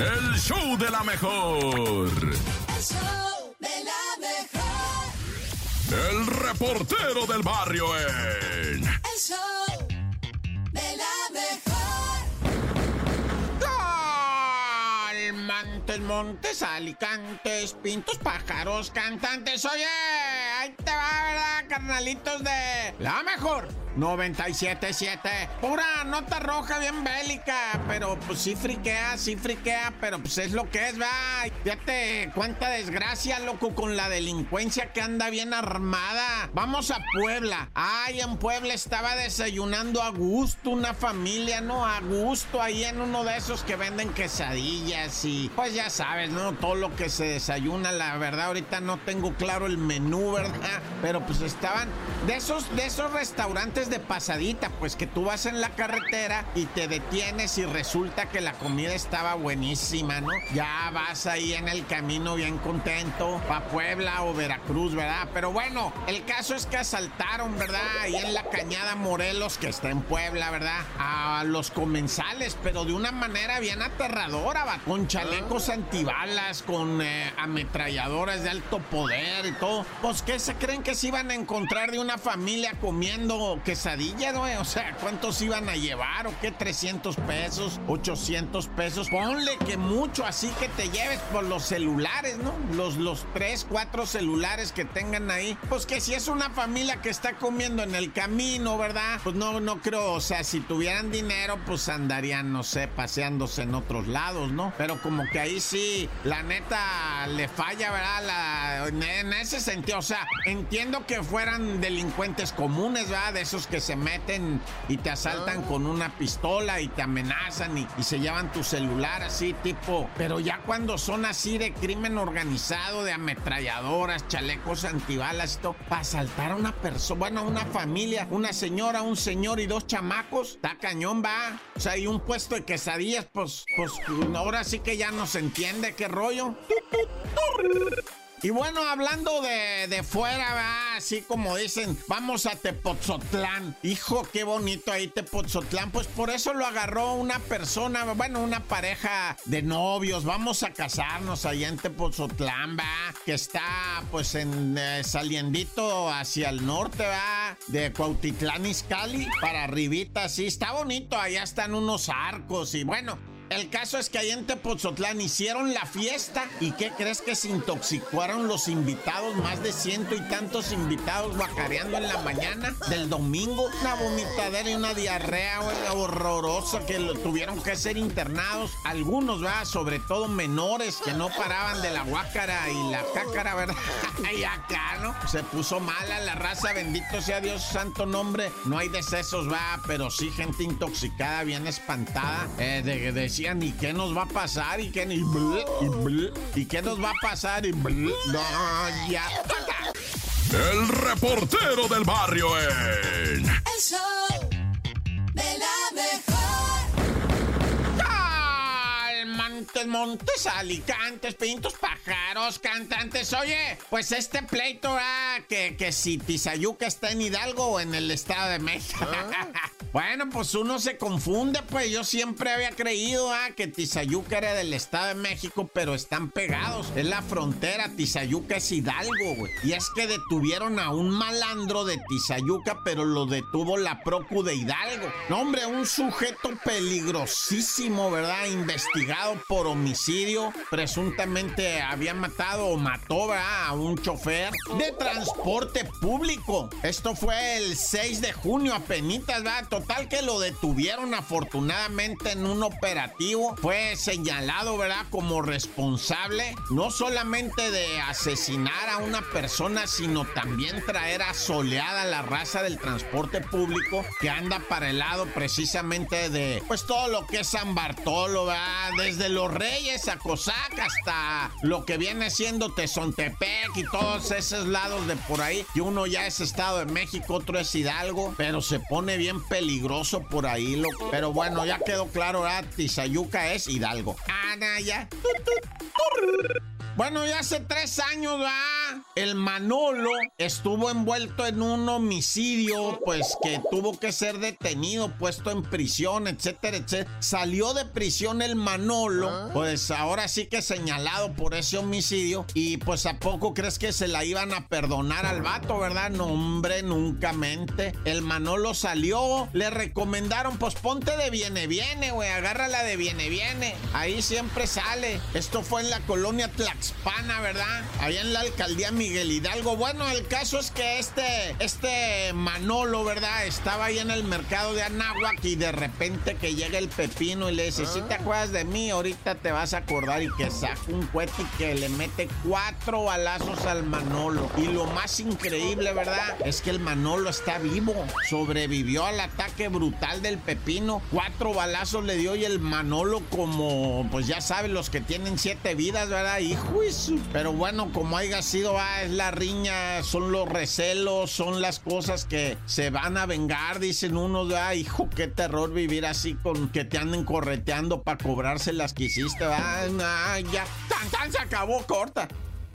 El show de la mejor. El show de la mejor. El reportero del barrio en. El show de la mejor. Montes, montes, alicantes, pintos, pájaros, cantantes. Oye, ahí te va, ¿verdad, carnalitos de la mejor? 97.7. Pura nota roja bien bélica, pero pues sí friquea, sí friquea, pero pues es lo que es, va. Fíjate cuánta desgracia, loco, con la delincuencia que anda bien armada. Vamos a Puebla. Ay, en Puebla estaba desayunando a gusto una familia, ¿no? A gusto ahí en uno de esos que venden quesadillas y pues ya sabes, ¿no? Todo lo que se desayuna, la verdad, ahorita no tengo claro el menú, ¿verdad? Pero pues estaban de esos, de esos restaurantes de pasadita, pues que tú vas en la carretera y te detienes y resulta que la comida estaba buenísima, ¿no? Ya vas ahí en el camino bien contento, pa' Puebla o Veracruz, ¿verdad? Pero bueno, el caso es que asaltaron, ¿verdad? Ahí en la cañada Morelos, que está en Puebla, ¿verdad? A los comensales, pero de una manera bien aterradora, va, con chalecos antibalas, con eh, ametralladoras de alto poder y todo. Pues, ¿qué se creen que se iban a encontrar de una familia comiendo quesadilla, güey? O sea, ¿cuántos iban a llevar o qué? ¿300 pesos? ¿800 pesos? Ponle que mucho, así que te lleves por los celulares, ¿no? Los, los tres, cuatro celulares que tengan ahí. Pues que si es una familia que está comiendo en el camino, ¿verdad? Pues no, no creo, o sea, si tuvieran dinero, pues andarían, no sé, paseándose en otros lados, ¿no? Pero como que ahí sí, la neta le falla, ¿verdad? En ese sentido, o sea, entiendo que fueran delincuentes comunes, ¿verdad? De esos que se meten y te asaltan con una pistola y te amenazan y, y se llevan tu celular así, tipo. Pero ya cuando son así de crimen organizado, de ametralladoras, chalecos antibalas todo, para asaltar a una persona, bueno, a una familia, una señora, un señor y dos chamacos, está cañón, va. O sea, y un puesto de quesadillas, pues, pues ahora sí que ya no se entiende qué rollo. Y bueno, hablando de, de fuera, ¿va? así como dicen, vamos a Tepotzotlán. Hijo, qué bonito ahí Tepotzotlán. Pues por eso lo agarró una persona, bueno, una pareja de novios. Vamos a casarnos allá en Tepotzotlán, va. Que está pues en eh, saliendito hacia el norte, va. De Cuautitlán Izcalli para arribita, sí. Está bonito, allá están unos arcos y bueno. El caso es que ahí en Tepoztlán hicieron la fiesta y ¿qué crees que se intoxicaron los invitados? Más de ciento y tantos invitados guacareando en la mañana del domingo. Una vomitadera y una diarrea horrorosa que tuvieron que ser internados. Algunos, va, sobre todo menores que no paraban de la guácara y la cácara, ¿verdad? y acá, ¿no? Se puso mala la raza, bendito sea Dios, santo nombre. No hay decesos, va, pero sí gente intoxicada, bien espantada. Eh, de, de decían, ¿y qué nos va a pasar? ¿Y qué, y bleh, y ¿y qué nos va a pasar? Y bleh, no, ya. El reportero del barrio en. El show Montes, alicantes, pintos, pájaros, cantantes. Oye, pues este pleito, ah, que, que si Tizayuca está en Hidalgo o en el Estado de México. Bueno, pues uno se confunde, pues yo siempre había creído ah, que Tizayuca era del Estado de México, pero están pegados. Es la frontera, Tizayuca es Hidalgo, güey. Y es que detuvieron a un malandro de Tizayuca, pero lo detuvo la Procu de Hidalgo. No, hombre, un sujeto peligrosísimo, ¿verdad? Investigado por homicidio. Presuntamente había matado o mató. A un chofer de transporte público. Esto fue el 6 de junio, apenitas, ¿verdad? Total que lo detuvieron afortunadamente en un operativo. Fue señalado, ¿verdad? Como responsable no solamente de asesinar a una persona, sino también traer asoleada la raza del transporte público que anda para el lado precisamente de, pues todo lo que es San Bartolo, ¿verdad? Desde los Reyes a Cosac hasta lo que viene siendo Tezontepec y todos esos lados de por ahí. Y uno ya es Estado de México, otro es Hidalgo, pero se pone bien peligroso por ahí, loco. Pero bueno, ya quedó claro, ¿verdad? Tizayuca es Hidalgo. Ah, nah, ya. Bueno, ya hace tres años, ¿verdad? El Manolo estuvo envuelto en un homicidio, pues que tuvo que ser detenido, puesto en prisión, etcétera, etcétera. Salió de prisión el Manolo, pues ahora sí que señalado por ese homicidio. Y pues a poco crees que se la iban a perdonar al vato, ¿verdad? No, hombre, nunca mente. El Manolo salió, le recomendaron, pues ponte de viene, viene, güey, agárrala de viene, viene. Ahí siempre sale. Esto fue en la colonia Tlaxpana, ¿verdad? Allá en la alcaldía Miguel Hidalgo. Bueno, el caso es que este, este Manolo, ¿verdad? Estaba ahí en el mercado de Anáhuac y de repente que llega el pepino y le dice, si te acuerdas de mí, ahorita te vas a acordar y que saca un cohete y que le mete cuatro balazos al Manolo. Y lo más increíble, ¿verdad? Es que el Manolo está vivo. Sobrevivió al ataque brutal del pepino. Cuatro balazos le dio y el Manolo como, pues ya saben, los que tienen siete vidas, ¿verdad? Hijo. Pero bueno, como haya sido, es la riña, son los recelos, son las cosas que se van a vengar, dicen unos, ah, hijo, qué terror vivir así con que te anden correteando para cobrarse las que hiciste, ah, ya, tan, tan, se acabó, corta.